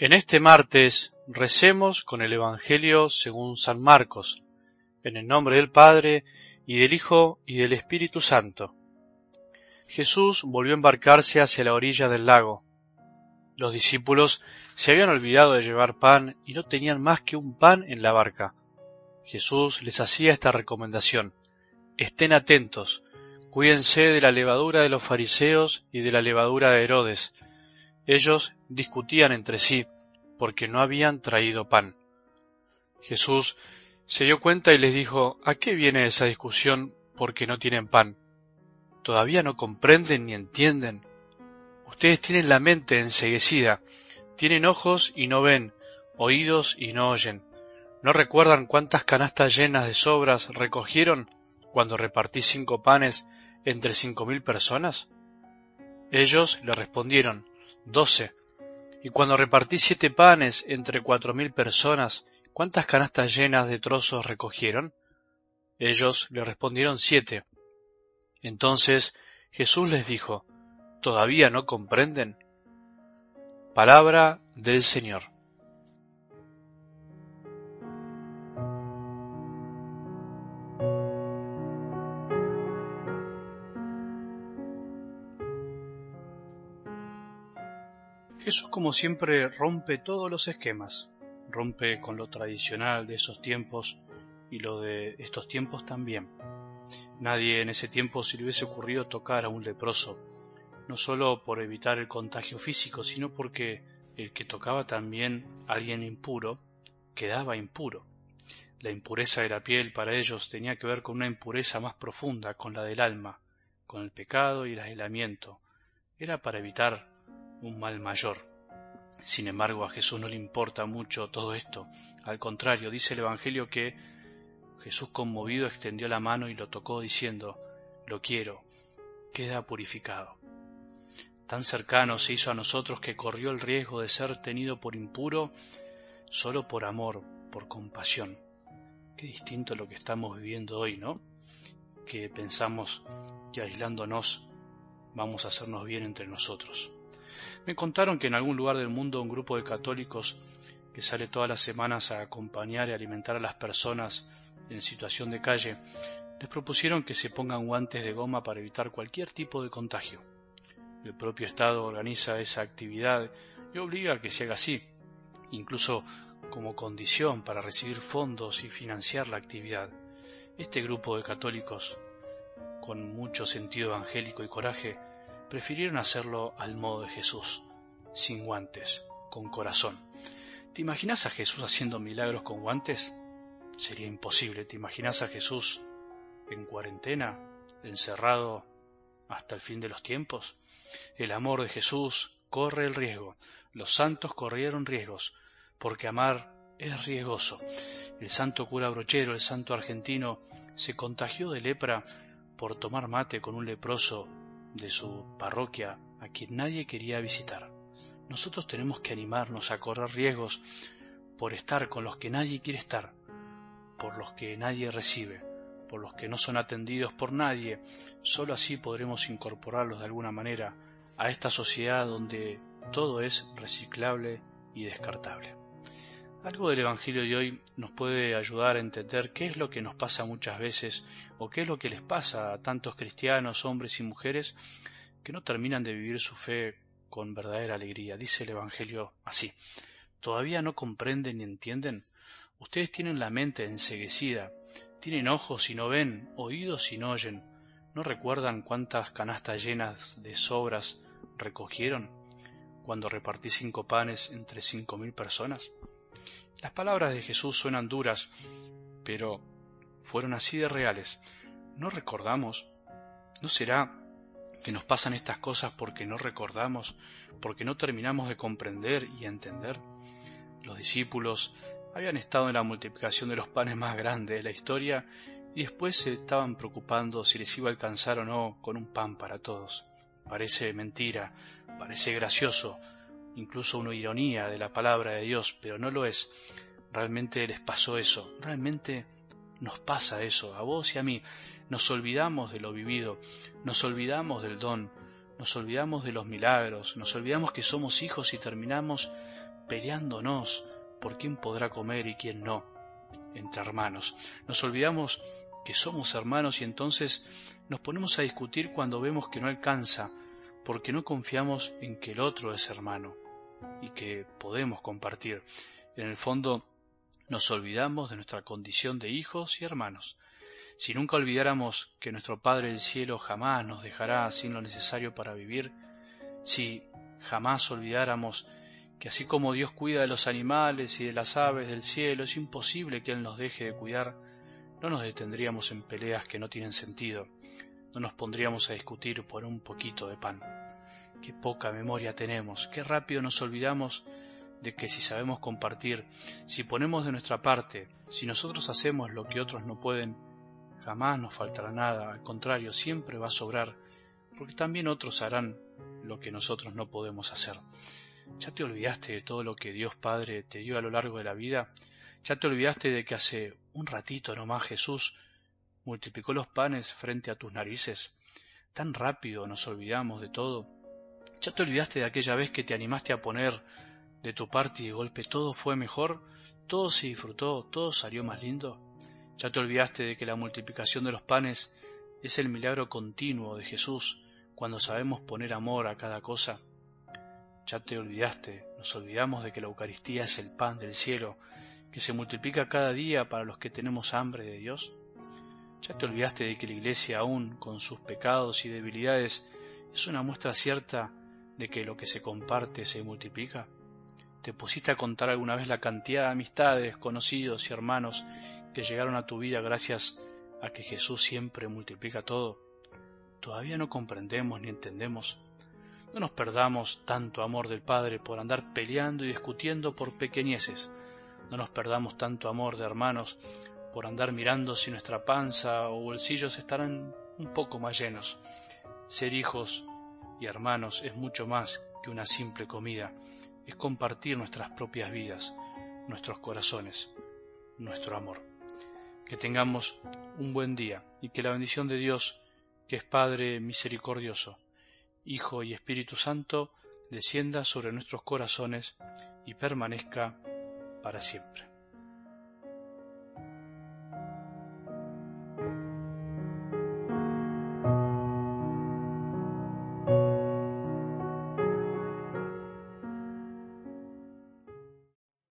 En este martes recemos con el Evangelio según San Marcos, en el nombre del Padre, y del Hijo, y del Espíritu Santo. Jesús volvió a embarcarse hacia la orilla del lago. Los discípulos se habían olvidado de llevar pan y no tenían más que un pan en la barca. Jesús les hacía esta recomendación. Estén atentos, cuídense de la levadura de los fariseos y de la levadura de Herodes, ellos discutían entre sí porque no habían traído pan. Jesús se dio cuenta y les dijo, ¿A qué viene esa discusión porque no tienen pan? ¿Todavía no comprenden ni entienden? Ustedes tienen la mente enseguecida, tienen ojos y no ven, oídos y no oyen. ¿No recuerdan cuántas canastas llenas de sobras recogieron cuando repartí cinco panes entre cinco mil personas? Ellos le respondieron, doce. Y cuando repartí siete panes entre cuatro mil personas, ¿cuántas canastas llenas de trozos recogieron? Ellos le respondieron siete. Entonces Jesús les dijo, ¿todavía no comprenden? Palabra del Señor. Jesús como siempre rompe todos los esquemas, rompe con lo tradicional de esos tiempos y lo de estos tiempos también. Nadie en ese tiempo se le hubiese ocurrido tocar a un leproso, no solo por evitar el contagio físico, sino porque el que tocaba también a alguien impuro quedaba impuro. La impureza de la piel para ellos tenía que ver con una impureza más profunda, con la del alma, con el pecado y el aislamiento. Era para evitar un mal mayor. Sin embargo, a Jesús no le importa mucho todo esto. Al contrario, dice el Evangelio que Jesús conmovido extendió la mano y lo tocó diciendo, Lo quiero, queda purificado. Tan cercano se hizo a nosotros que corrió el riesgo de ser tenido por impuro solo por amor, por compasión. Qué distinto lo que estamos viviendo hoy, ¿no? Que pensamos que aislándonos vamos a hacernos bien entre nosotros. Me contaron que en algún lugar del mundo un grupo de católicos que sale todas las semanas a acompañar y alimentar a las personas en situación de calle, les propusieron que se pongan guantes de goma para evitar cualquier tipo de contagio. El propio Estado organiza esa actividad y obliga a que se haga así, incluso como condición para recibir fondos y financiar la actividad. Este grupo de católicos, con mucho sentido evangélico y coraje, prefirieron hacerlo al modo de Jesús, sin guantes, con corazón. ¿Te imaginas a Jesús haciendo milagros con guantes? Sería imposible. ¿Te imaginas a Jesús en cuarentena, encerrado hasta el fin de los tiempos? El amor de Jesús corre el riesgo. Los santos corrieron riesgos, porque amar es riesgoso. El santo cura brochero, el santo argentino, se contagió de lepra por tomar mate con un leproso de su parroquia a quien nadie quería visitar. Nosotros tenemos que animarnos a correr riesgos por estar con los que nadie quiere estar, por los que nadie recibe, por los que no son atendidos por nadie. Solo así podremos incorporarlos de alguna manera a esta sociedad donde todo es reciclable y descartable. Algo del Evangelio de hoy nos puede ayudar a entender qué es lo que nos pasa muchas veces o qué es lo que les pasa a tantos cristianos, hombres y mujeres que no terminan de vivir su fe con verdadera alegría. Dice el Evangelio así. ¿Todavía no comprenden ni entienden? Ustedes tienen la mente enseguecida, tienen ojos y no ven, oídos y no oyen. ¿No recuerdan cuántas canastas llenas de sobras recogieron cuando repartí cinco panes entre cinco mil personas? Las palabras de Jesús suenan duras, pero fueron así de reales. ¿No recordamos? ¿No será que nos pasan estas cosas porque no recordamos, porque no terminamos de comprender y entender? Los discípulos habían estado en la multiplicación de los panes más grandes de la historia y después se estaban preocupando si les iba a alcanzar o no con un pan para todos. Parece mentira, parece gracioso, incluso una ironía de la palabra de Dios, pero no lo es. Realmente les pasó eso, realmente nos pasa eso, a vos y a mí. Nos olvidamos de lo vivido, nos olvidamos del don, nos olvidamos de los milagros, nos olvidamos que somos hijos y terminamos peleándonos por quién podrá comer y quién no, entre hermanos. Nos olvidamos que somos hermanos y entonces nos ponemos a discutir cuando vemos que no alcanza, porque no confiamos en que el otro es hermano y que podemos compartir. En el fondo, nos olvidamos de nuestra condición de hijos y hermanos. Si nunca olvidáramos que nuestro Padre del Cielo jamás nos dejará sin lo necesario para vivir, si jamás olvidáramos que así como Dios cuida de los animales y de las aves del cielo, es imposible que Él nos deje de cuidar, no nos detendríamos en peleas que no tienen sentido, no nos pondríamos a discutir por un poquito de pan. Qué poca memoria tenemos, qué rápido nos olvidamos de que si sabemos compartir, si ponemos de nuestra parte, si nosotros hacemos lo que otros no pueden, jamás nos faltará nada, al contrario, siempre va a sobrar, porque también otros harán lo que nosotros no podemos hacer. ¿Ya te olvidaste de todo lo que Dios Padre te dio a lo largo de la vida? ¿Ya te olvidaste de que hace un ratito nomás Jesús multiplicó los panes frente a tus narices? Tan rápido nos olvidamos de todo. ¿Ya te olvidaste de aquella vez que te animaste a poner de tu parte y de golpe todo fue mejor? ¿Todo se disfrutó? ¿Todo salió más lindo? ¿Ya te olvidaste de que la multiplicación de los panes es el milagro continuo de Jesús cuando sabemos poner amor a cada cosa? Ya te olvidaste, nos olvidamos de que la Eucaristía es el pan del cielo, que se multiplica cada día para los que tenemos hambre de Dios. Ya te olvidaste de que la Iglesia, aún con sus pecados y debilidades, es una muestra cierta de que lo que se comparte se multiplica. ¿Te pusiste a contar alguna vez la cantidad de amistades, conocidos y hermanos que llegaron a tu vida gracias a que Jesús siempre multiplica todo? Todavía no comprendemos ni entendemos no nos perdamos tanto amor del Padre por andar peleando y discutiendo por pequeñeces. No nos perdamos tanto amor de hermanos por andar mirando si nuestra panza o bolsillos estarán un poco más llenos. Ser hijos y hermanos es mucho más que una simple comida, es compartir nuestras propias vidas, nuestros corazones, nuestro amor. Que tengamos un buen día y que la bendición de Dios, que es Padre misericordioso, Hijo y Espíritu Santo, descienda sobre nuestros corazones y permanezca para siempre.